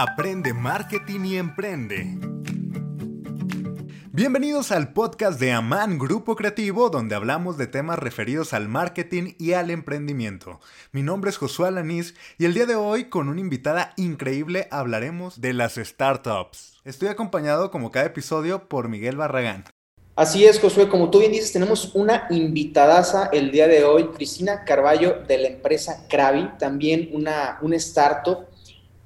Aprende marketing y emprende. Bienvenidos al podcast de Aman Grupo Creativo, donde hablamos de temas referidos al marketing y al emprendimiento. Mi nombre es Josué Alanís y el día de hoy, con una invitada increíble, hablaremos de las startups. Estoy acompañado, como cada episodio, por Miguel Barragán. Así es, Josué, como tú bien dices, tenemos una invitadaza el día de hoy, Cristina Carballo de la empresa Krabi, también una, una startup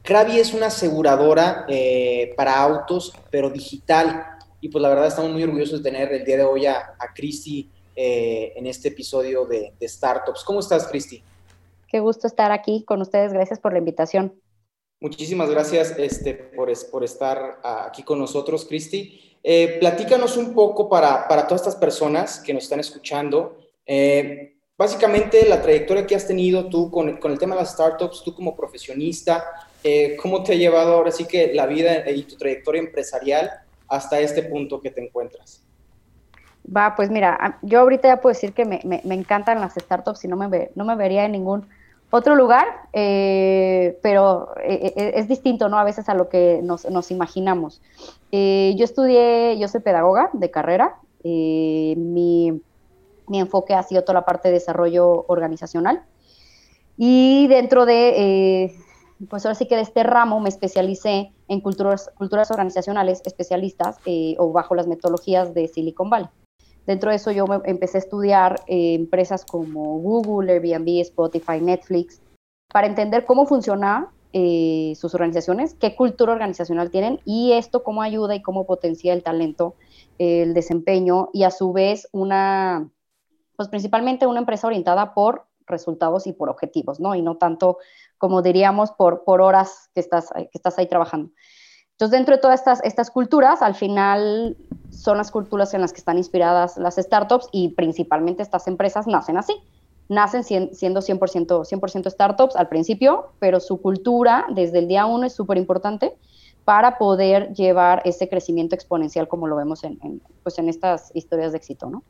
Krabi es una aseguradora eh, para autos, pero digital. Y pues la verdad estamos muy orgullosos de tener el día de hoy a, a Cristi eh, en este episodio de, Startups. ¿Cómo estás, Cristi? Qué gusto estar aquí con ustedes. Gracias por la invitación. Muchísimas gracias este, por, por estar aquí con nosotros, Cristi. Eh, platícanos un poco para, para, todas estas personas que nos están escuchando. básicamente, la trayectoria que has tenido tú con, con el tema de las startups, tú como profesionista, eh, ¿cómo te ha llevado ahora sí que la vida y tu trayectoria empresarial hasta este punto que te encuentras? Va, pues mira, yo ahorita ya puedo decir que me, encantan las startups y no me, no me vería en ningún otro lugar, eh, pero eh, es distinto, ¿no? A veces a lo que nos, imaginamos. yo estudié, yo soy pedagoga de carrera, mi, mi, enfoque ha sido toda la parte de desarrollo organizacional y dentro de pues ahora sí que de este ramo me especialicé en culturas, culturas organizacionales especialistas eh, o bajo las metodologías de Silicon Valley. Dentro de eso yo empecé a estudiar eh, empresas como Google, Airbnb, Spotify, Netflix, para entender cómo funcionan eh, sus organizaciones, qué cultura organizacional tienen y esto cómo ayuda y cómo potencia el talento, el desempeño y a su vez una, pues principalmente una empresa orientada por resultados y por objetivos, ¿no? Y no tanto como diríamos, por, por horas que estás, que estás ahí trabajando. Entonces, dentro de todas estas, estas culturas, al final son las culturas en las que están inspiradas las startups y principalmente estas empresas nacen así. Nacen siendo 100%, 100 startups al principio, pero su cultura desde el día uno es súper importante para poder llevar ese crecimiento exponencial como lo vemos en, en, pues en estas historias de éxito, ¿no?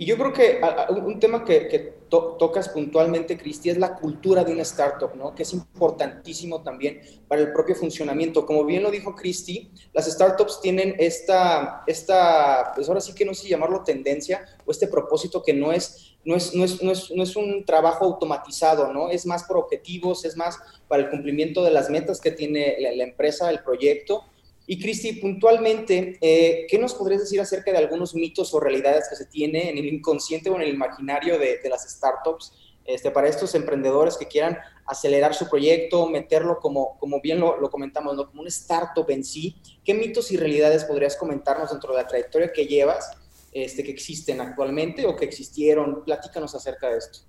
Y yo creo que un tema que, tocas puntualmente, Cristi, es la cultura de una startup, ¿no? Que es importantísimo también para el propio funcionamiento. Como bien lo dijo Cristi, las startups tienen esta, esta, pues ahora sí que no sé llamarlo tendencia o este propósito que no es, no es, no es, no es, no es un trabajo automatizado, ¿no? Es más por objetivos, es más para el cumplimiento de las metas que tiene la empresa, el proyecto y Cristi, puntualmente, eh, ¿qué nos podrías decir acerca de algunos mitos o realidades que se tiene en el inconsciente o en el imaginario de, las startups este, para estos emprendedores que quieran acelerar su proyecto, meterlo como, como bien lo, comentamos, ¿no? como un startup en sí? ¿Qué mitos y realidades podrías comentarnos dentro de la trayectoria que llevas, este, que existen actualmente o que existieron? Platícanos acerca de esto.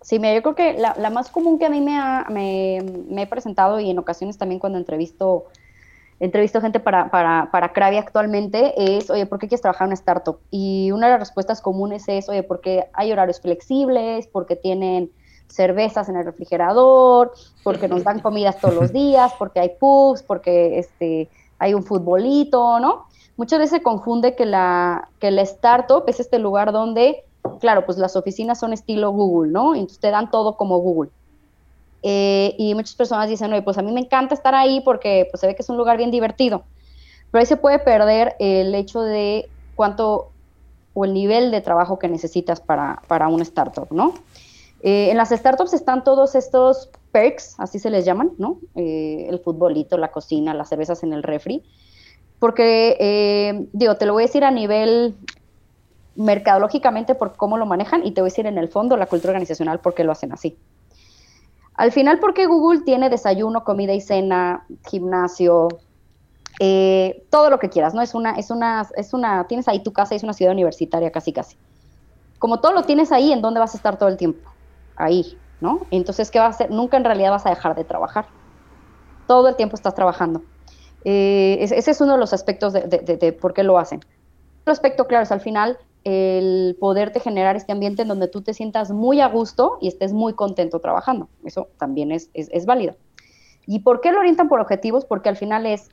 Sí, mira, yo creo que la, más común que a mí me, me, me he presentado y en ocasiones también cuando entrevisto entrevisto gente para, para, para Krabi actualmente es, oye, ¿por qué quieres trabajar en una startup? Y una de las respuestas comunes es, oye, porque hay horarios flexibles, porque tienen cervezas en el refrigerador, porque nos dan comidas todos los días, porque hay pubs, porque este, hay un futbolito, ¿no? Muchas veces se confunde que la, que la startup es este lugar donde, claro, pues las oficinas son estilo Google, ¿no? Entonces te dan todo como Google. Eh, y muchas personas dicen, oye, pues a mí me encanta estar ahí porque pues, se ve que es un lugar bien divertido. Pero ahí se puede perder el hecho de cuánto o el nivel de trabajo que necesitas para, para una startup, ¿no? Eh, en las startups están todos estos perks, así se les llaman, ¿no? Eh, el futbolito, la cocina, las cervezas en el refri. Porque, digo, te lo voy a decir a nivel mercadológicamente por cómo lo manejan y te voy a decir en el fondo la cultura organizacional por qué lo hacen así. Al final, porque Google tiene desayuno, comida y cena, gimnasio, eh, todo lo que quieras, ¿no? Es una, es una, es una, tienes ahí tu casa, es una ciudad universitaria casi casi. Como todo lo tienes ahí, ¿en dónde vas a estar todo el tiempo? Ahí, ¿no? Entonces, ¿qué va a hacer? Nunca en realidad vas a dejar de trabajar. Todo el tiempo estás trabajando. Eh, ese es uno de los aspectos de, de por qué lo hacen. Otro aspecto, claro, es al final el poderte generar este ambiente en donde tú te sientas muy a gusto y estés muy contento trabajando. Eso también es, es, válido. ¿Y por qué lo orientan por objetivos? Porque al final es,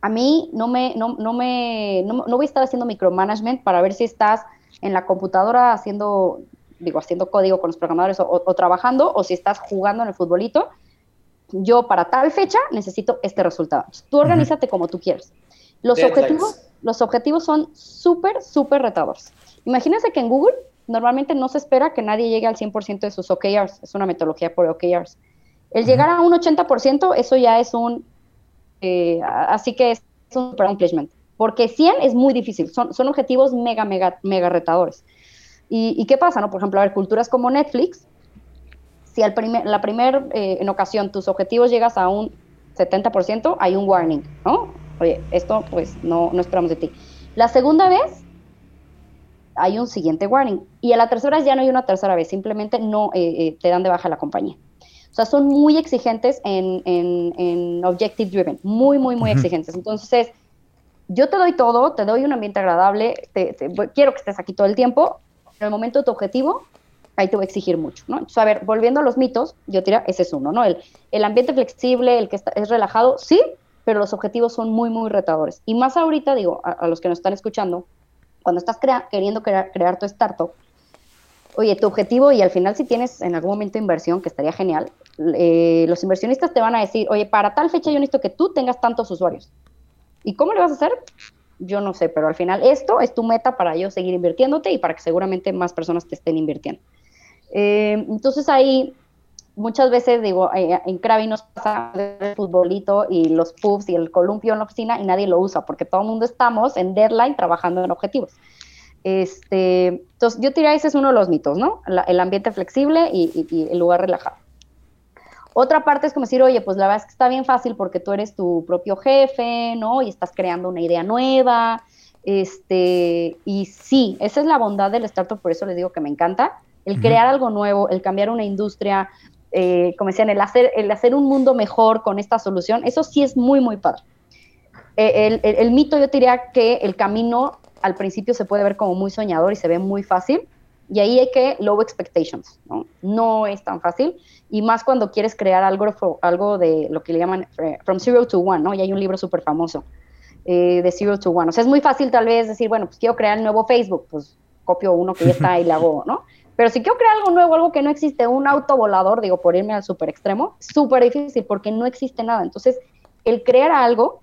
a mí no me, no, no me, no, voy a estar haciendo micromanagement para ver si estás en la computadora haciendo, digo, haciendo código con los programadores o, trabajando, o si estás jugando en el futbolito. yo para tal fecha necesito este resultado. Tú organízate como tú quieras. Los objetivos, los objetivos son súper, súper retadores. Imagínense que en Google normalmente no se espera que nadie llegue al 100% de sus OKRs. Es una metodología por OKRs. El llegar a un 80%, eso ya es un... Eh, así que es un accomplishment. Porque 100 es muy difícil. Son, son objetivos mega, mega, mega retadores. ¿Y, qué pasa? No? Por ejemplo, a ver, culturas como Netflix, si al primer, la primera eh, en ocasión tus objetivos llegas a un 70%, hay un warning, ¿no? Oye, esto pues no, no esperamos de ti. La segunda vez hay un siguiente warning. Y a la tercera vez ya no hay una tercera vez, simplemente no eh, eh, te dan de baja la compañía. O sea, son muy exigentes en, en, Objective Driven, muy, muy, muy exigentes. Entonces, yo te doy todo, te doy un ambiente agradable, te, quiero que estés aquí todo el tiempo, en el momento de tu objetivo, ahí te voy a exigir mucho, ¿no? Entonces, a ver, volviendo a los mitos, yo diría, ese es uno, ¿no? El, el ambiente flexible, el que está, es relajado, sí, pero los objetivos son muy, muy retadores. Y más ahorita, digo, a, los que nos están escuchando, cuando estás queriendo crear, tu startup, oye, tu objetivo y al final si tienes en algún momento inversión, que estaría genial, eh, los inversionistas te van a decir, oye, para tal fecha yo necesito que tú tengas tantos usuarios. ¿Y cómo le vas a hacer? Yo no sé, pero al final esto es tu meta para yo seguir invirtiéndote y para que seguramente más personas te estén invirtiendo. Eh, entonces ahí muchas veces digo, eh, en Krabi nos pasa el futbolito y los pubs y el columpio en la oficina y nadie lo usa porque todo el mundo estamos en deadline trabajando en objetivos. Este, entonces, yo diría ese es uno de los mitos, ¿no? el ambiente flexible y, el lugar relajado. Otra parte es como decir, oye, pues la verdad es que está bien fácil porque tú eres tu propio jefe, ¿no? Y estás creando una idea nueva. Este, y sí, esa es la bondad del startup, por eso les digo que me encanta. El crear algo nuevo, el cambiar una industria, eh, como decían, el hacer, el hacer un mundo mejor con esta solución, eso sí es muy, muy padre. Eh, el, mito yo diría que el camino al principio se puede ver como muy soñador y se ve muy fácil, y ahí hay que low expectations, ¿no? No es tan fácil, y más cuando quieres crear algo, algo de lo que le llaman eh, from zero to one, ¿no? Y hay un libro súper famoso de zero to one. O sea, es muy fácil tal vez decir, bueno, pues quiero crear el nuevo Facebook, pues copio uno que ya está y le hago, ¿no? Pero si quiero crear algo nuevo, algo que no existe, un auto volador, digo, por irme al súper extremo, súper difícil porque no existe nada. Entonces, el crear algo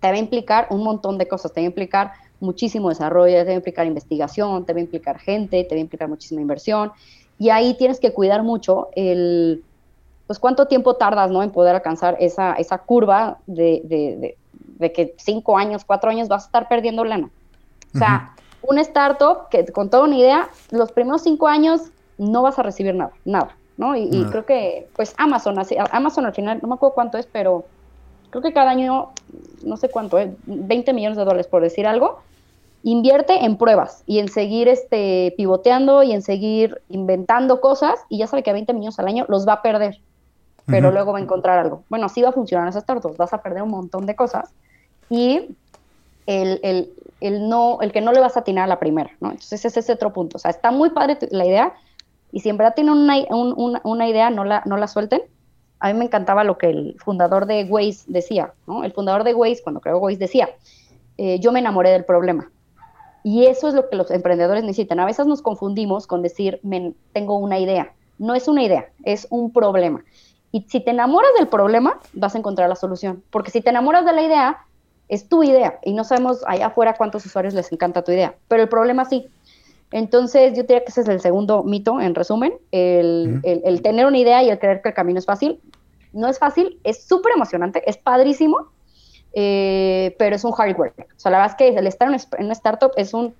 te va a implicar un montón de cosas, te va a implicar muchísimo desarrollo, te va a implicar investigación, te va a implicar gente, te va a implicar muchísima inversión. Y ahí tienes que cuidar mucho el, pues cuánto tiempo tardas, ¿no? En poder alcanzar esa, esa curva de, de, de, que cinco años, cuatro años vas a estar perdiendo lana. O sea, un startup que con toda una idea, los primeros cinco años no vas a recibir nada, nada, ¿no? Y, creo que, pues Amazon, Amazon al final, no me acuerdo cuánto es, pero creo que cada año, no sé cuánto es, 20 millones de dólares por decir algo, invierte en pruebas y en seguir este, pivoteando y en seguir inventando cosas y ya sabe que a 20 millones al año los va a perder, pero luego va a encontrar algo. Bueno, así va a funcionar esas startups, vas a perder un montón de cosas y el, el, el, no, el que no le vas a atinar a la primera. Entonces ese es otro punto. O sea, está muy padre la idea y si en verdad tienen una, una, idea, no la, no la suelten. A mí me encantaba lo que el fundador de Waze decía. El fundador de Waze, cuando creó Waze, decía, eh, yo me enamoré del problema. Y eso es lo que los emprendedores necesitan. A veces nos confundimos con decir, tengo una idea. No es una idea, es un problema. Y si te enamoras del problema, vas a encontrar la solución. Porque si te enamoras de la idea, es tu idea y no sabemos allá afuera cuántos usuarios les encanta tu idea, pero el problema sí. Entonces, yo diría que ese es el segundo mito, en resumen, el, tener una idea y el creer que el camino es fácil. No es fácil, es súper emocionante, es padrísimo, eh, pero es un hard work. O sea, la verdad es que el estar en una startup es un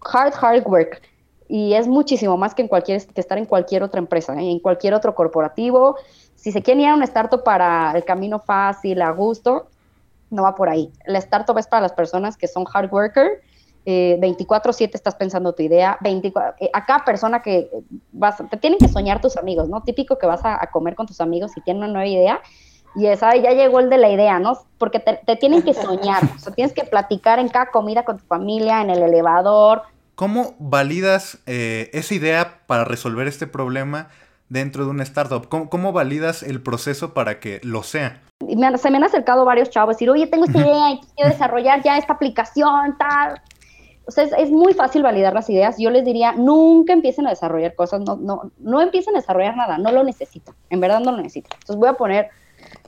hard, hard work y es muchísimo más que, en cualquier, que estar en cualquier otra empresa, ¿eh? en cualquier otro corporativo. Si se quieren ir a una startup para el camino fácil, a gusto, no va por ahí. La startup es para las personas que son hard worker, 24/7 eh, estás pensando tu idea, 24, eh, a cada persona que vas, te tienen que soñar tus amigos, ¿no? Típico que vas a, comer con tus amigos y tienen una nueva idea y esa ya llegó el de la idea, ¿no? Porque te, tienen que soñar, o sea, tienes que platicar en cada comida con tu familia, en el elevador. ¿Cómo validas eh, esa idea para resolver este problema dentro de una startup? ¿Cómo, validas el proceso para que lo sea? se me han acercado varios chavos y decir, oye, tengo esta idea y quiero desarrollar ya esta aplicación, tal. o sea, es, muy fácil validar las ideas. Yo les diría, nunca empiecen a desarrollar cosas, no, no, no empiecen a desarrollar nada, no lo necesitan, en verdad no lo necesitan. Entonces voy a poner,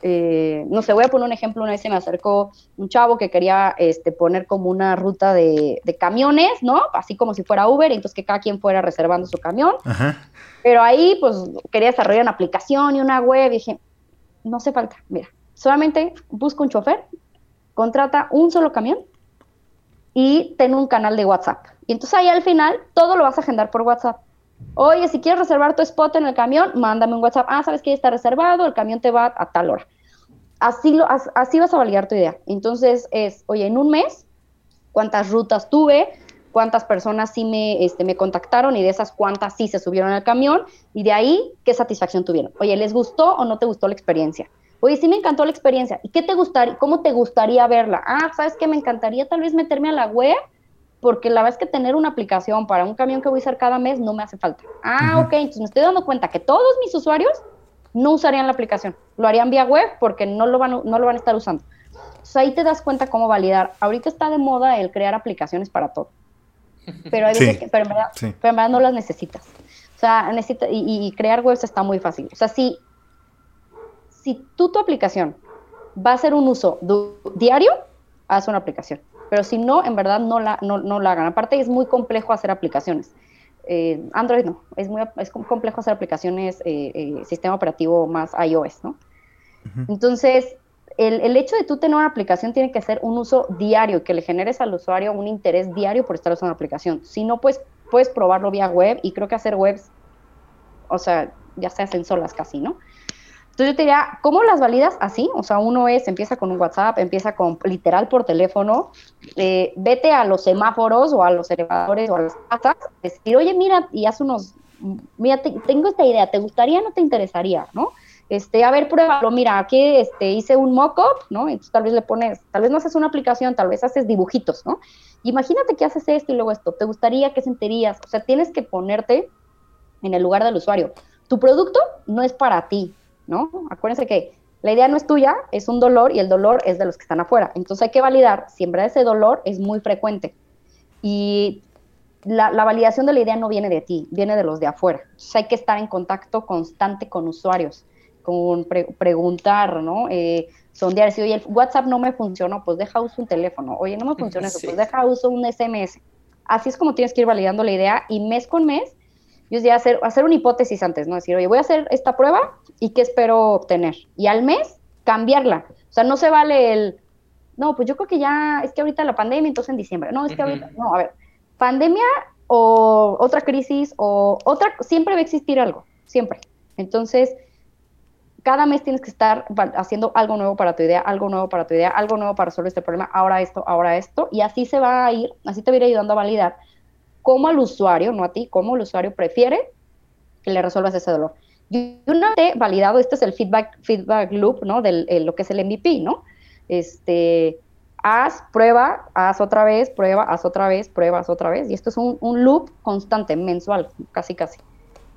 eh, no sé, voy a poner un ejemplo, una vez se me acercó un chavo que quería este, poner como una ruta de, camiones, ¿no? Así como si fuera Uber, entonces que cada quien fuera reservando su camión. Pero ahí, pues, quería desarrollar una aplicación y una web, y dije, no hace falta, mira, solamente busca un chofer, contrata un solo camión, y ten un canal de WhatsApp. Y entonces ahí al final todo lo vas a agendar por WhatsApp. Oye, si quieres reservar tu spot en el camión, mándame un WhatsApp. Ah, sabes que ya está reservado, el camión te va a tal hora. Así, lo, así vas a validar tu idea. Entonces es, oye, en un mes, ¿cuántas rutas tuve? ¿Cuántas personas sí me, este, me contactaron? Y de esas, ¿cuántas sí se subieron al camión? Y de ahí, ¿qué satisfacción tuvieron? Oye, ¿les gustó o no te gustó la experiencia? Oye, sí me encantó la experiencia. ¿Y qué te gustaría, cómo te gustaría verla? Ah, ¿sabes qué? Me encantaría tal vez meterme a la web, porque la verdad es que tener una aplicación para un camión que voy a usar cada mes no me hace falta. Ah, ok, entonces me estoy dando cuenta que todos mis usuarios no usarían la aplicación. Lo harían vía web porque no lo van, no lo van a estar usando. Entonces ahí te das cuenta cómo validar. Ahorita está de moda el crear aplicaciones para todo. Pero, hay veces que, pero, en verdad, pero en verdad no las necesitas. O sea, necesita, y, y, crear webs está muy fácil. O sea, si si tú tu aplicación va a ser un uso diario, haz una aplicación. Pero si no, en verdad no la, no, la hagan. Aparte es muy complejo hacer aplicaciones. Eh, Android no, es muy es complejo hacer aplicaciones, eh, eh, sistema operativo más iOS, ¿no? Entonces, el, el, hecho de tú tener una aplicación tiene que ser un uso diario, que le generes al usuario un interés diario por estar usando la aplicación. Si no, pues puedes probarlo vía web y creo que hacer webs, o sea, ya se hacen solas casi, ¿no? Entonces yo te diría, ¿cómo las validas? Así, o sea, uno es, empieza con un WhatsApp, empieza con literal por teléfono, eh, vete a los semáforos o a los elevadores o a las casas, decir, oye, mira, y haz unos, mira, tengo esta idea, ¿te gustaría o no te interesaría? ¿No? Este, a ver, pruébalo, mira, aquí este, hice un mock-up, ¿no? Entonces tal vez le pones, tal vez no haces una aplicación, tal vez haces dibujitos, ¿no? Imagínate que haces esto y luego esto, ¿te gustaría, qué sentirías? O sea, tienes que ponerte en el lugar del usuario. Tu producto no es para ti, ¿no? Acuérdense que la idea no es tuya, es un dolor y el dolor es de los que están afuera. Entonces hay que validar, siempre ese dolor es muy frecuente. Y la, validación de la idea no viene de ti, viene de los de afuera. Entonces hay que estar en contacto constante con usuarios, con preguntar, ¿no? Eh, sondear, si oye, el WhatsApp no me funcionó, pues deja uso un teléfono. Oye, no me funciona eso, pues deja uso un SMS. Así es como tienes que ir validando la idea y mes con mes yo diría hacer, hacer una hipótesis antes, ¿no? Decir, oye, voy a hacer esta prueba y qué espero obtener. Y al mes, cambiarla. O sea, no se vale el, no, pues yo creo que ya, es que ahorita la pandemia, entonces en diciembre. No, es que ahorita, no, a ver, pandemia o otra crisis o otra, siempre va a existir algo, siempre. Entonces, cada mes tienes que estar haciendo algo nuevo para tu idea, algo nuevo para tu idea, algo nuevo para resolver este problema, ahora esto, ahora esto, y así se va a ir, así te va a ir ayudando a validar cómo al usuario, no a ti, cómo el usuario prefiere que le resuelvas ese dolor. Y una vez validado, este es el feedback, feedback loop, ¿no? De lo que es el MVP, ¿no? Este, haz, prueba, haz otra vez, prueba, haz otra vez, prueba, haz otra vez. Y esto es un, un loop constante, mensual, casi, casi.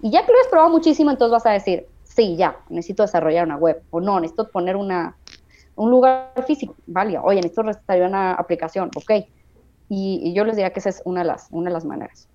Y ya que lo has probado muchísimo, entonces vas a decir, sí, ya, necesito desarrollar una web, o no, necesito poner una, un lugar físico, vale, oye, necesito desarrollar una aplicación, ok, y, yo les diría que esa es una de las, una de las maneras.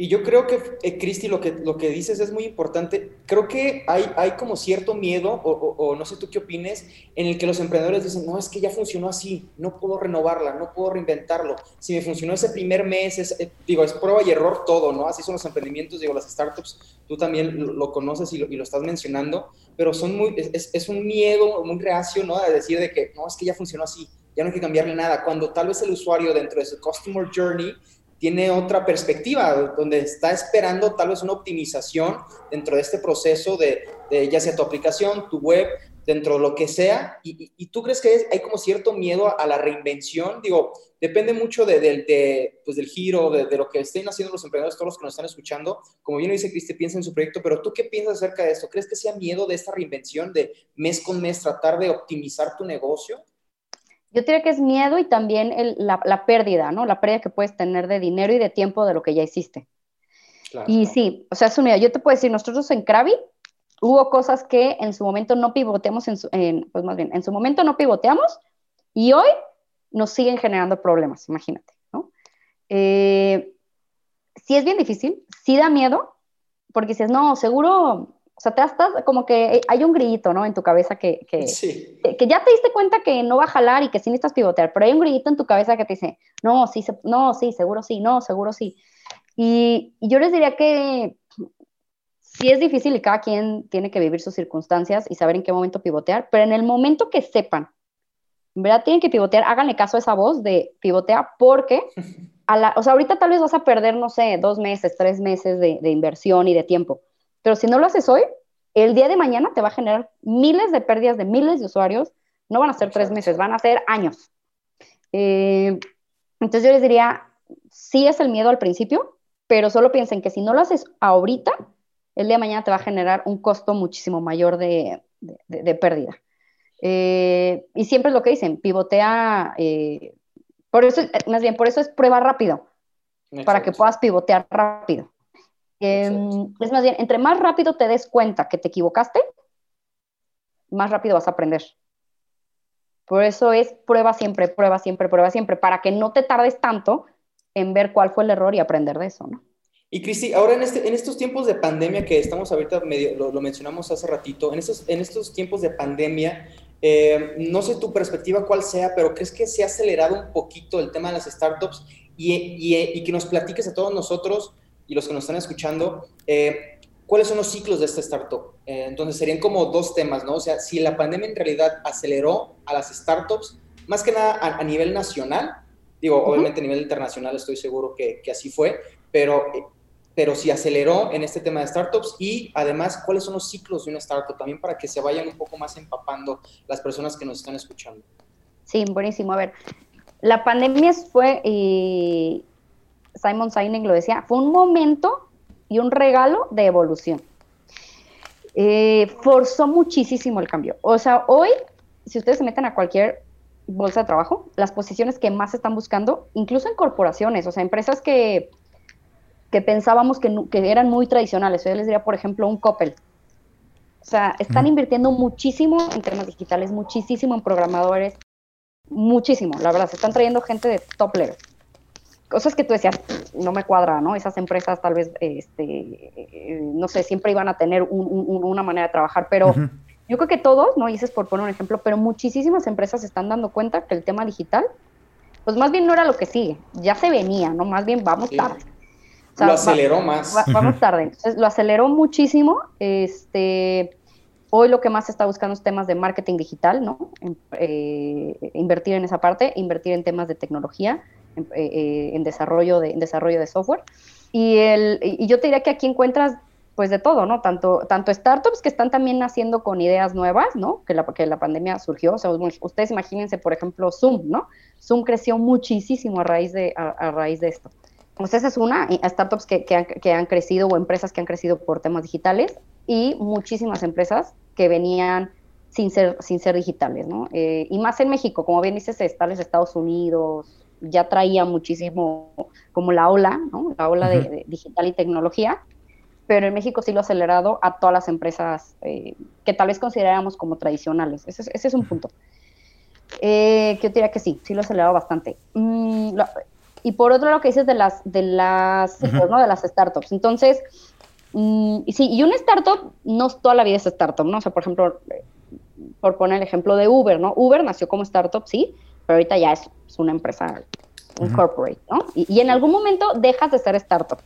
Y yo creo que, eh, Cristi, lo que, lo que dices es muy importante. Creo que hay, hay como cierto miedo, o, no sé tú qué opines, en el que los emprendedores dicen, no, es que ya funcionó así, no puedo renovarla, no puedo reinventarlo. Si me funcionó ese primer mes, es, eh, digo, es prueba y error todo, ¿no? Así son los emprendimientos, digo, las startups, tú también lo, conoces y lo, estás mencionando, pero son muy, es, es, un miedo muy reacio, ¿no? A decir de que, no, es que ya funcionó así ya no hay que cambiarle nada, cuando tal vez el usuario dentro de su Customer Journey tiene otra perspectiva, donde está esperando tal vez una optimización dentro de este proceso de, ya sea tu aplicación, tu web, dentro de lo que sea, y, tú crees que hay como cierto miedo a la reinvención, digo, depende mucho de, pues del giro, de, lo que estén haciendo los emprendedores, todos los que nos están escuchando, como bien dice Cristi, piensa en su proyecto, pero tú qué piensas acerca de esto? ¿Crees que sea miedo de esta reinvención, de mes con mes tratar de optimizar tu negocio? Yo diría que es miedo y también la, pérdida, ¿no? La pérdida que puedes tener de dinero y de tiempo de lo que ya hiciste. y sí, o sea, es un miedo. Yo te puedo decir, nosotros en Krabi hubo cosas que en su momento no pivoteamos, en, pues más bien, en su momento no pivoteamos y hoy nos siguen generando problemas, imagínate, ¿no? Eh, sí es bien difícil, sí da miedo, porque dices, no, seguro, o sea, te estás como que hay un grillito, ¿no? En tu cabeza que, que, que, ya te diste cuenta que no va a jalar y que sí necesitas pivotear, pero hay un grillito en tu cabeza que te dice, no, sí, no, sí, seguro sí, no, seguro sí. Y, y yo les diría que sí es difícil y cada quien tiene que vivir sus circunstancias y saber en qué momento pivotear, pero en el momento que sepan, en verdad tienen que pivotear, háganle caso a esa voz de pivotea porque, a la, o sea, ahorita tal vez vas a perder, no sé, dos meses, tres meses de, de inversión y de tiempo, pero si no lo haces hoy, el día de mañana te va a generar miles de pérdidas de miles de usuarios, no van a ser tres meses, van a ser años. Eh, entonces yo les diría, sí es el miedo al principio, pero solo piensen que si no lo haces ahorita, el día de mañana te va a generar un costo muchísimo mayor de, pérdida. Eh, y siempre es lo que dicen, pivotea, eh, por eso, más bien, por eso es prueba rápido, para que puedas pivotear rápido. Em, es más bien, entre más rápido te des cuenta que te equivocaste, más rápido vas a aprender. Por eso es prueba siempre, prueba siempre, prueba siempre, para que no te tardes tanto en ver cuál fue el error y aprender de eso, ¿no? Y Cristi, ahora en, este, en estos tiempos de pandemia que estamos ahorita, medio, lo, mencionamos hace ratito, en estos, en estos tiempos de pandemia, eh, no sé tu perspectiva cuál sea, pero ¿crees que se ha acelerado un poquito el tema de las startups y, y, y que nos platiques a todos nosotros y los que nos están escuchando, eh, ¿cuáles son los ciclos de esta startup? Eh, entonces serían como dos temas, ¿no? O sea, si la pandemia en realidad aceleró a las startups, más que nada a, nivel nacional, digo, obviamente a nivel internacional estoy seguro que, que así fue, pero pero si aceleró en este tema de startups y además cuáles son los ciclos de una startup también para que se vayan un poco más empapando las personas que nos están escuchando. Sí, buenísimo. A ver, la pandemia fue, y Simon Sinek lo decía, fue un momento y un regalo de evolución. Eh, forzó muchísimo el cambio. O sea, hoy, si ustedes se meten a cualquier bolsa de trabajo, las posiciones que más están buscando, incluso en corporaciones, o sea, empresas que que pensábamos que, eran muy tradicionales. Yo les diría, por ejemplo, un Coppel. O sea, están invirtiendo muchísimo en temas digitales, muchísimo en programadores, muchísimo, la verdad. Se están trayendo gente de top level. Cosas que tú decías, no me cuadra, ¿no? Esas empresas tal vez, este, no sé, siempre iban a tener una manera de trabajar, pero yo creo que todos, ¿no? Y ese es por poner un ejemplo, pero muchísimas empresas se están dando cuenta que el tema digital, pues más bien no era lo que sigue, ya se venía, ¿no? Más bien vamos tarde lo aceleró más. vamos tarde. Entonces, lo aceleró muchísimo. Este, hoy lo que más se está buscando es temas de marketing digital, ¿no? Eh, invertir en esa parte, invertir en temas de tecnología, eh, eh, desarrollo, de, desarrollo de software. Y, el, y yo te diría que aquí encuentras pues de todo, ¿no? Tanto, tanto startups que están también naciendo con ideas nuevas, ¿no? Que la, que la pandemia surgió. O sea, ustedes imagínense, por ejemplo, Zoom, ¿no? Zoom creció muchísimo a raíz de, a raíz de esto. Pues esa es una, startups que, que, han, crecido o empresas que han crecido por temas digitales y muchísimas empresas que venían sin ser, sin ser digitales, ¿no? Eh, y más en México, como bien dices, estales Estados Unidos, ya traía muchísimo como la ola, ¿no? La ola de, digital y tecnología, pero en México sí lo ha acelerado a todas las empresas eh, que tal vez consideráramos como tradicionales. Ese es, un punto. Eh, que yo diría que sí, sí lo ha acelerado bastante. Mm, y por otro lado, que dices de las, de las, ¿no? de las startups. Entonces, mm, sí, y una startup no toda la vida es startup, ¿no? O sea, por ejemplo, por poner el ejemplo de Uber, ¿no? Uber nació como startup, sí, pero ahorita ya es, una empresa, un corporate, ¿no? Y, en algún momento dejas de ser startup.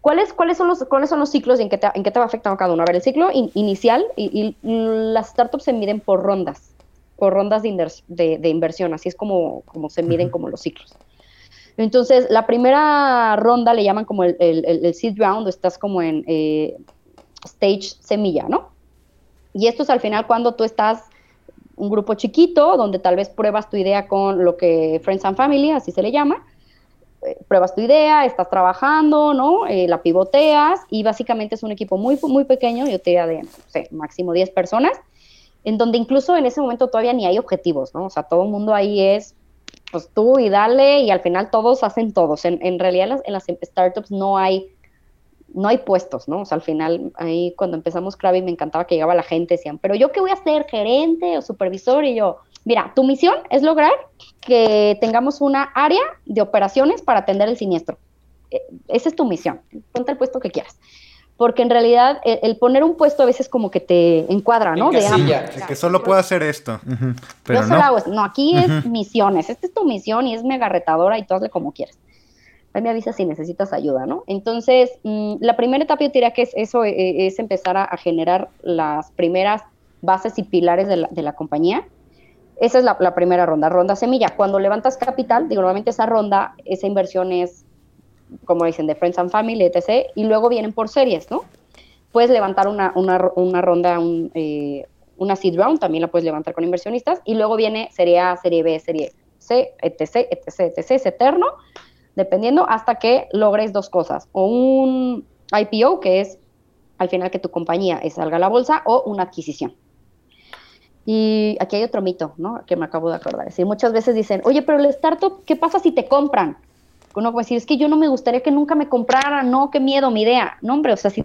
¿Cuáles, cuáles, son, los, ¿Cuáles son los ciclos y en qué te, en qué te va afectando cada uno? A ver, el ciclo inicial y, las startups se miden por rondas, por rondas de, de, inversión, así es como, como se miden como los ciclos. Entonces, la primera ronda le llaman como el, el, seed round, estás como en eh, stage semilla, ¿no? Y esto es al final cuando tú estás un grupo chiquito, donde tal vez pruebas tu idea con lo que Friends and Family, así se le llama, eh, pruebas tu idea, estás trabajando, ¿no? Eh, la pivoteas y básicamente es un equipo muy, muy pequeño, yo te diría de, no sé, máximo 10 personas, en donde incluso en ese momento todavía ni hay objetivos, ¿no? O sea, todo el mundo ahí es pues tú y dale y al final todos hacen todos. En, en realidad en las, startups no hay, no hay puestos, ¿no? O sea, al final ahí cuando empezamos Krabi me encantaba que llegaba la gente, decían, pero yo qué voy a ser, gerente o supervisor y yo, Mira, tu misión es lograr que tengamos una área de operaciones para atender el siniestro. E, esa es tu misión. Ponte el puesto que quieras. Porque en realidad el, poner un puesto a veces como que te encuadra, ¿no? De que solo puedo hacer esto. pero no. Hago no, aquí es misiones. Esta es tu misión y es mega retadora y tú hazle como quieras. Ahí me avisas si necesitas ayuda, ¿no? Entonces, mm, la primera etapa yo diría que es eso, e, es empezar a, generar las primeras bases y pilares de la, de la compañía esa es la, primera ronda, ronda semilla. Cuando levantas capital, digo, normalmente esa ronda, esa inversión es, como dicen, de Friends and Family, etc. Y luego vienen por series, ¿no? Puedes levantar una, ronda, eh, una seed round, también la puedes levantar con inversionistas. Y luego viene serie A, serie B, serie C, etc., etc., etc., es eterno, dependiendo hasta que logres dos cosas. O un IPO, que es al final que tu compañía salga a la bolsa, o una adquisición. Y aquí hay otro mito, ¿no? Que me acabo de acordar. Decir, muchas veces dicen, oye, pero el startup, ¿qué pasa si te compran? Uno puede decir, es que yo no me gustaría que nunca me compraran, no, qué miedo, mi idea. No, hombre, o sea, si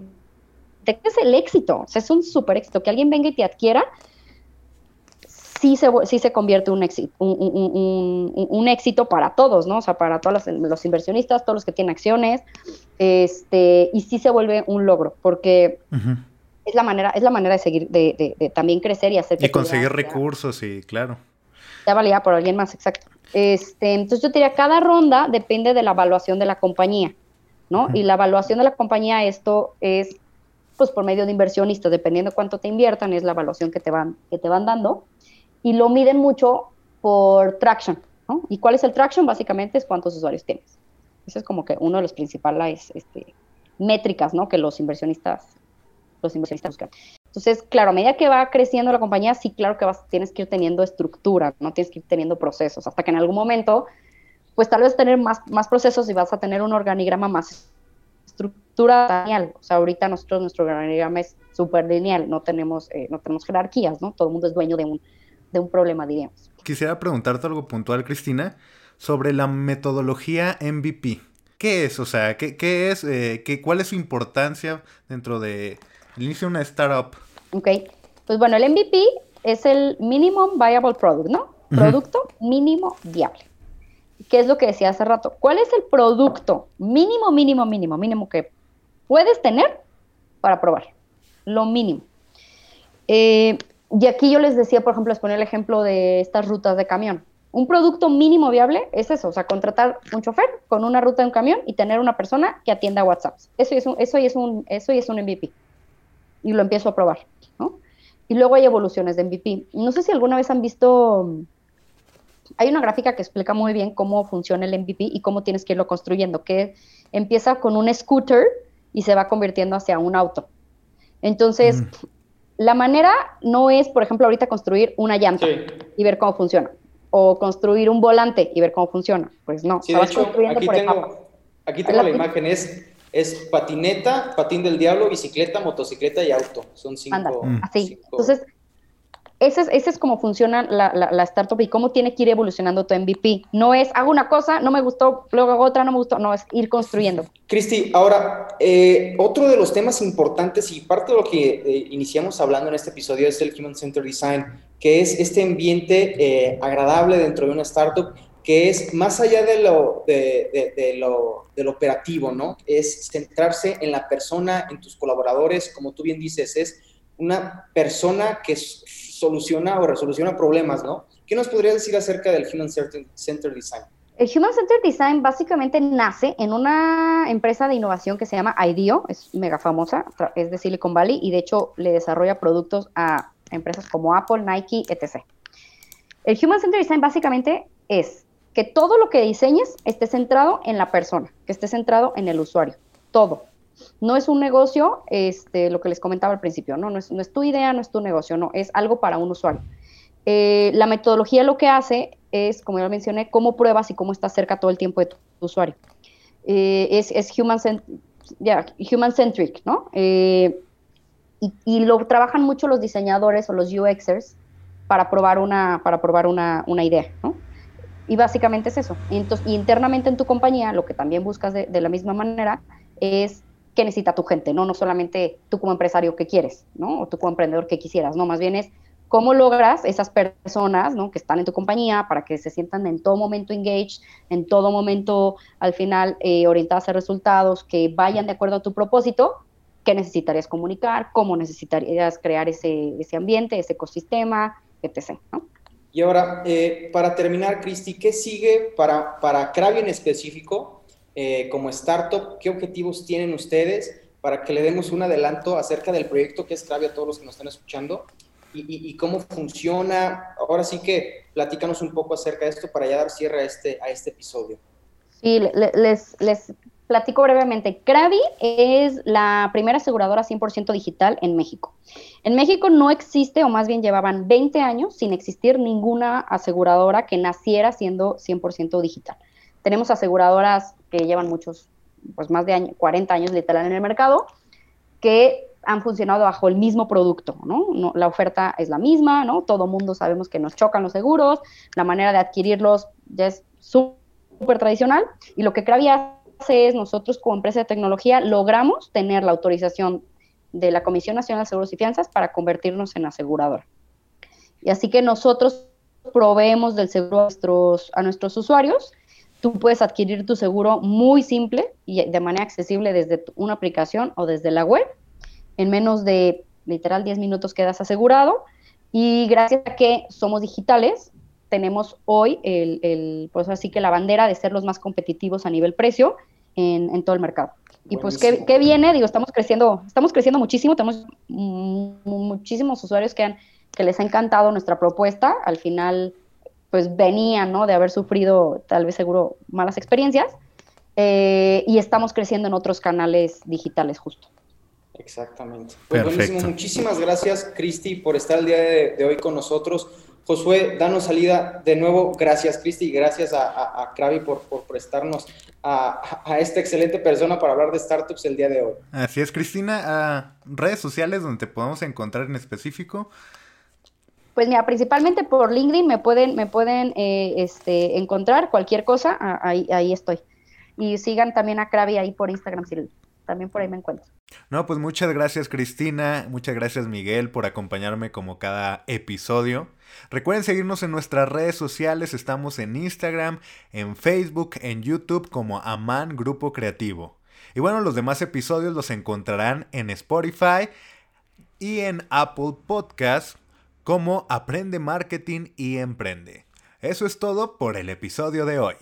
te es el éxito, o sea, es un súper éxito, que alguien venga y te adquiera, sí se, sí se convierte un éxito, un, un, éxito para todos, ¿no? O sea, para todos los, inversionistas, todos los que tienen acciones, este, y sí se vuelve un logro, porque es la manera, es la manera de seguir, de, también crecer y hacer Y conseguir recursos, y claro. Ya valía por alguien más, exacto. Este, entonces yo diría, cada ronda depende de la evaluación de la compañía, ¿no? Y la evaluación de la compañía, esto es, pues por medio de inversionistas, dependiendo cuánto te inviertan, es la evaluación que te van, que te van dando. Y lo miden mucho por traction, ¿no? ¿Y cuál es el traction? Básicamente es cuántos usuarios tienes. Ese es como que uno de los principales este, métricas, ¿no? Que los inversionistas los inversionistas buscan. Entonces, claro, a medida que va creciendo la compañía, sí, claro que vas, tienes que ir teniendo estructura, no tienes que ir teniendo procesos, hasta que en algún momento, pues tal vez tener más, más procesos y vas a tener un organigrama más estructura lineal. O sea, ahorita nosotros, nuestro organigrama es súper lineal, no tenemos, eh, no tenemos jerarquías, ¿no? Todo el mundo es dueño de un, de un problema, diríamos. Quisiera preguntarte algo puntual, Cristina, sobre la metodología MVP. ¿Qué es? O sea, ¿qué, qué es? Eh, qué, ¿Cuál es su importancia dentro de, Inicia una startup. Ok. Pues bueno, el MVP es el Minimum Viable Product, ¿no? Producto mínimo viable. ¿Qué es lo que decía hace rato? ¿Cuál es el producto mínimo, mínimo, mínimo, mínimo que puedes tener para probar? Lo mínimo. Eh, y aquí yo les decía, por ejemplo, les ponía el ejemplo de estas rutas de camión. Un producto mínimo viable es eso, o sea, contratar un chofer con una ruta de un camión y tener una persona que atienda WhatsApp. Eso es un, eso es un, eso es un MVP y lo empiezo a probar, ¿no? Y luego hay evoluciones de MVP. No sé si alguna vez han visto, hay una gráfica que explica muy bien cómo funciona el MVP y cómo tienes que irlo construyendo, que empieza con un scooter y se va convirtiendo hacia un auto. Entonces, mm. La manera no es, por ejemplo, ahorita construir una llanta y ver cómo funciona, o construir un volante y ver cómo funciona. Pues no, sí, de hecho, aquí tengo, aquí tengo la imagen, es es patineta, patín del diablo, bicicleta, motocicleta y auto. Son cinco. así. Entonces, ese es, es como funciona la, startup y cómo tiene que ir evolucionando tu MVP. No es, hago una cosa, no me gustó, luego hago otra, no me gustó. No, es ir construyendo. Cristi, ahora, eh, otro de los temas importantes y parte de lo que eh, iniciamos hablando en este episodio es el Human Centered Design, que es este ambiente eh, agradable dentro de una startup que es más allá de lo, operativo, ¿no? Es centrarse en la persona, en tus colaboradores, como tú bien dices, es una persona que soluciona o resoluciona problemas, ¿no? ¿Qué nos podrías decir acerca del Human Centered Design? El Human Centered Design básicamente nace en una empresa de innovación que se llama IDEO, es mega famosa, es de Silicon Valley y de hecho le desarrolla productos a empresas como Apple, Nike, etc. El Human Centered Design básicamente es que todo lo que diseñes esté centrado en la persona, que esté centrado en el usuario, todo. No es un negocio, este, lo que les comentaba al principio, ¿no? No es, no es tu idea, no es tu negocio, no, es algo para un usuario. Eh, la metodología lo que hace es, como ya mencioné, cómo pruebas y cómo estás cerca todo el tiempo de tu, usuario. Eh, es, es human, human centric, ¿no? Eh, y, y, lo trabajan mucho los diseñadores o los UXers para probar una, para probar una, una idea, ¿no? Y básicamente es eso. Entonces, internamente en tu compañía, lo que también buscas de, la misma manera es qué necesita tu gente, ¿no? No solamente tú como empresario que quieres, ¿no? O tú como emprendedor que quisieras, no, más bien es ¿Cómo logras esas personas ¿no? que están en tu compañía para que se sientan en todo momento engaged, en todo momento al final eh, orientadas a resultados, que vayan de acuerdo a tu propósito? ¿Qué necesitarías comunicar? ¿Cómo necesitarías crear ese, ese ambiente, ese ecosistema, etc.? ¿no? Y ahora, eh, para terminar, Cristi, ¿qué sigue para, para Krabi en específico eh, como startup? ¿Qué objetivos tienen ustedes para que le demos un adelanto acerca del proyecto que es Krabi a todos los que nos están escuchando? Y, cómo funciona. Ahora sí que platícanos un poco acerca de esto para ya dar cierre a este, a este episodio. Sí, les, les platico brevemente. Krabi es la primera aseguradora 100% digital en México. En México no existe, o más bien llevaban 20 años sin existir ninguna aseguradora que naciera siendo 100% digital. Tenemos aseguradoras que llevan muchos, pues más de 40 años literal en el mercado, que han funcionado bajo el mismo producto, ¿no? la oferta es la misma, ¿no? Todo mundo sabemos que nos chocan los seguros, la manera de adquirirlos ya es súper tradicional, y lo que Krabi es nosotros como empresa de tecnología logramos tener la autorización de la Comisión Nacional de Seguros y Fianzas para convertirnos en aseguradora. Y así que nosotros proveemos del seguro a nuestros usuarios. Tú puedes adquirir tu seguro muy simple y de manera accesible desde una aplicación o desde la web. En menos de literal 10 minutos quedas asegurado. Y gracias a que somos digitales, tenemos hoy el, pues así que la bandera de ser los más competitivos a nivel precio en, todo el mercado. Y pues, ¿qué, ¿qué, viene? Digo, estamos creciendo, estamos creciendo muchísimo, tenemos muchísimos usuarios que, han, que les ha encantado nuestra propuesta. Al final, pues venían, ¿no? De haber sufrido, tal vez seguro, malas experiencias. Eh, y estamos creciendo en otros canales digitales justo. Exactamente. Pues buenísimo. Muchísimas gracias, Cristi, por estar el día de hoy con nosotros. Josué, danos salida de nuevo. Gracias, Cristi, y gracias a, a, Krabi por, prestarnos a, a, esta excelente persona para hablar de startups el día de hoy. Así es, Cristina. redes sociales donde te podemos encontrar en específico. Pues mira, principalmente por LinkedIn me pueden, me pueden eh, este, encontrar cualquier cosa, ahí, ahí estoy. Y sigan también a Krabi ahí por Instagram, si también por ahí me encuentro. No, pues muchas gracias Cristina, muchas gracias Miguel por acompañarme como cada episodio. Recuerden seguirnos en nuestras redes sociales, estamos en Instagram, en Facebook, en YouTube como Aman Grupo Creativo. Y bueno, los demás episodios los encontrarán en Spotify y en Apple Podcast como Aprende Marketing y Emprende. Eso es todo por el episodio de hoy.